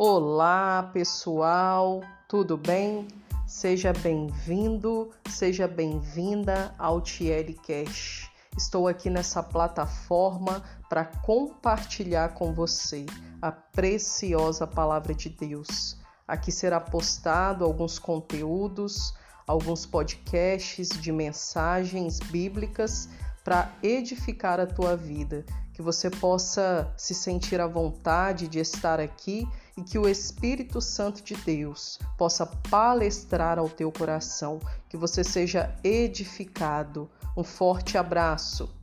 Olá, pessoal, tudo bem? Seja bem-vindo, seja bem-vinda ao Tiele Cash. Estou aqui nessa plataforma para compartilhar com você a preciosa palavra de Deus. Aqui será postado alguns conteúdos, alguns podcasts de mensagens bíblicas para edificar a tua vida, que você possa se sentir à vontade de estar aqui e que o Espírito Santo de Deus possa palestrar ao teu coração, que você seja edificado. Um forte abraço.